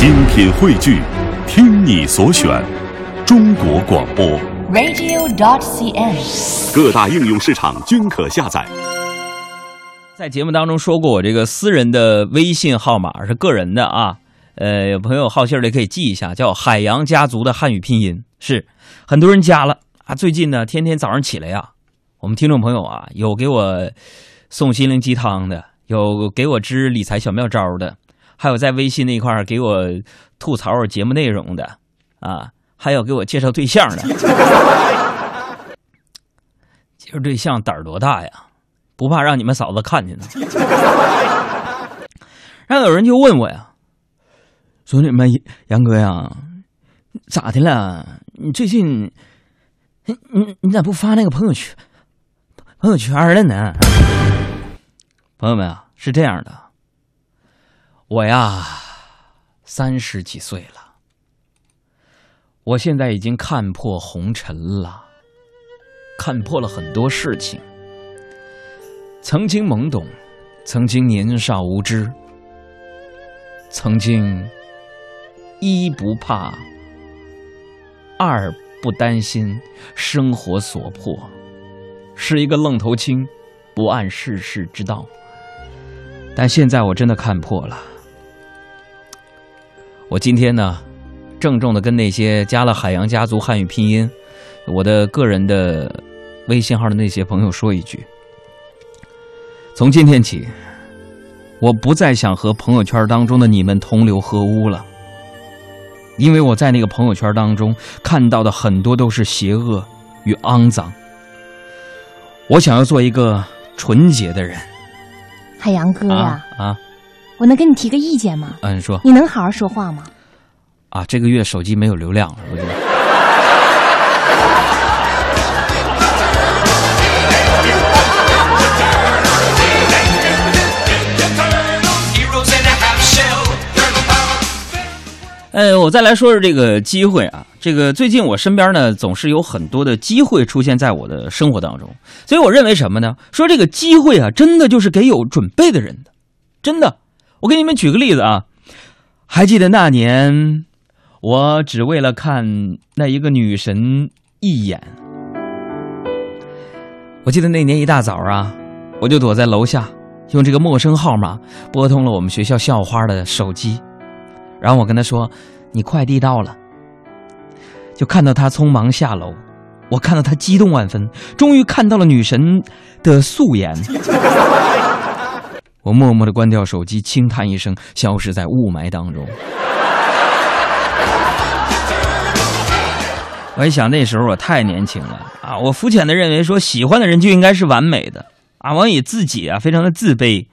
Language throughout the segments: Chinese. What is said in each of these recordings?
精品汇聚，听你所选，中国广播。radio.dot.cn，。各大应用市场均可下载。在节目当中说过，我这个私人的微信号码是个人的啊，呃，有朋友好信儿的可以记一下，叫海洋家族的汉语拼音，是很多人加了啊。最近呢，天天早上起来呀，我们听众朋友啊，有给我送心灵鸡汤的，有给我支理财小妙招的，还有在微信那块儿给我吐槽节目内容的啊，还有给我介绍对象的。介绍对象胆儿多大呀？不怕让你们嫂子看见呢。然后有人就问我呀，说你们杨哥呀，咋的了？你最近，你你你咋不发那个朋友圈朋友圈了呢？朋友们啊，是这样的，我呀，三十几岁了，我现在已经看破红尘了，看破了很多事情。曾经懵懂，曾经年少无知，曾经一不怕，二不担心生活所迫，是一个愣头青，不谙世事之道。但现在我真的看破了。我今天呢，郑重的跟那些加了海洋家族汉语拼音我的个人的微信号的那些朋友说一句。从今天起，我不再想和朋友圈当中的你们同流合污了，因为我在那个朋友圈当中看到的很多都是邪恶与肮脏。我想要做一个纯洁的人海洋哥呀、啊啊！我能跟你提个意见吗？嗯，你说你能好好说话吗？啊，这个月手机没有流量了，我觉得。呃，我再来说说这个机会啊。这个最近我身边呢，总是有很多的机会出现在我的生活当中，所以我认为什么呢？说这个机会啊，真的就是给有准备的人的，真的。我给你们举个例子啊，还记得那年，我只为了看那一个女神一眼。我记得那年一大早啊，我就躲在楼下，用这个陌生号码拨通了我们学校校花的手机。然后我跟她说：“你快递到了。”就看到她匆忙下楼，我看到她激动万分，终于看到了女神的素颜。我默默的关掉手机，轻叹一声，消失在雾霾当中。我一想，那时候我太年轻了啊！我肤浅的认为说，喜欢的人就应该是完美的啊！我以自己啊，非常的自卑，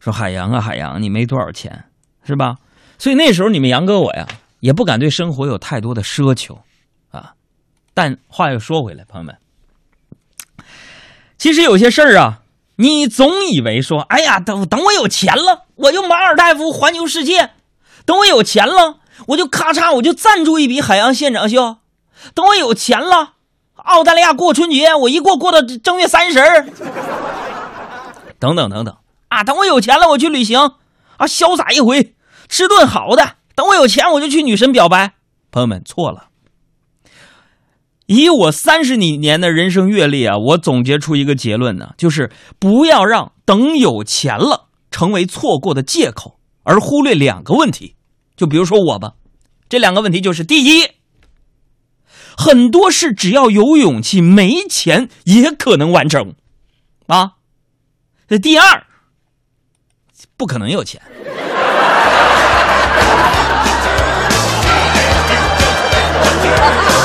说海洋啊，海洋，你没多少钱，是吧？所以那时候你们杨哥我呀，也不敢对生活有太多的奢求，啊。但话又说回来，朋友们，其实有些事儿啊，你总以为说，哎呀，等等我有钱了，我就马尔代夫环游世界；等我有钱了，我就咔嚓我就赞助一笔海洋现场秀；等我有钱了，澳大利亚过春节，我一过过到正月三十儿，等等等等啊！等我有钱了，我去旅行啊，潇洒一回。吃顿好的，等我有钱我就去女神表白。朋友们错了，以我三十几年的人生阅历啊，我总结出一个结论呢，就是不要让等有钱了成为错过的借口，而忽略两个问题。就比如说我吧，这两个问题就是：第一，很多事只要有勇气，没钱也可能完成啊；第二，不可能有钱。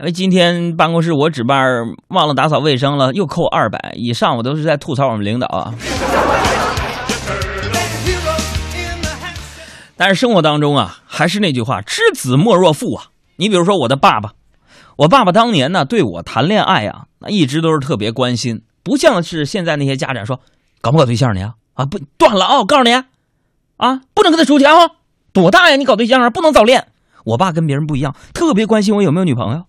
因为今天办公室我值班忘了打扫卫生了，又扣二百。以上我都是在吐槽我们领导啊。但是生活当中啊，还是那句话，知子莫若父啊。你比如说我的爸爸，我爸爸当年呢对我谈恋爱啊，那一直都是特别关心，不像是现在那些家长说搞不搞对象呢？啊，不断了啊！我告诉你，啊，不能跟他出去啊！多大呀？你搞对象啊？不能早恋。我爸跟别人不一样，特别关心我有没有女朋友。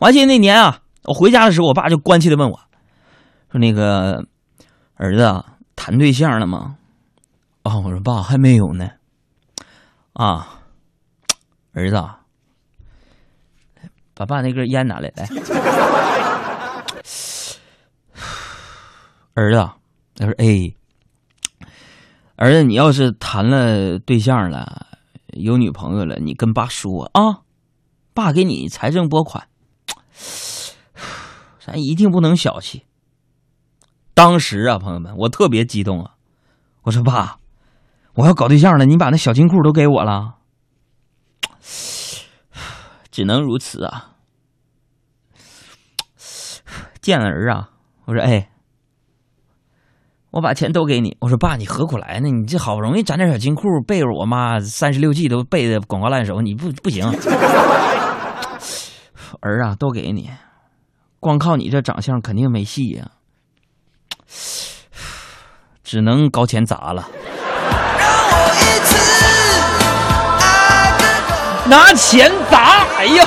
我还记得那年啊，我回家的时候，我爸就关切的问我，说：“那个儿子谈对象了吗？”啊，我说爸还没有呢。啊，儿子，把爸那根烟拿来，来。儿子，他说：“哎，儿子，你要是谈了对象了，有女朋友了，你跟爸说啊，爸给你财政拨款，咱一定不能小气。”当时啊，朋友们，我特别激动啊！我说：“爸，我要搞对象了，你把那小金库都给我了。”只能如此啊！见了儿啊，我说：“哎。”我把钱都给你，我说爸，你何苦来呢？你这好不容易攒点小金库，背着我妈三十六计都背的滚瓜烂熟，你不不行。儿啊，都给你，光靠你这长相肯定没戏呀，只能搞钱砸了。拿钱砸！哎呀！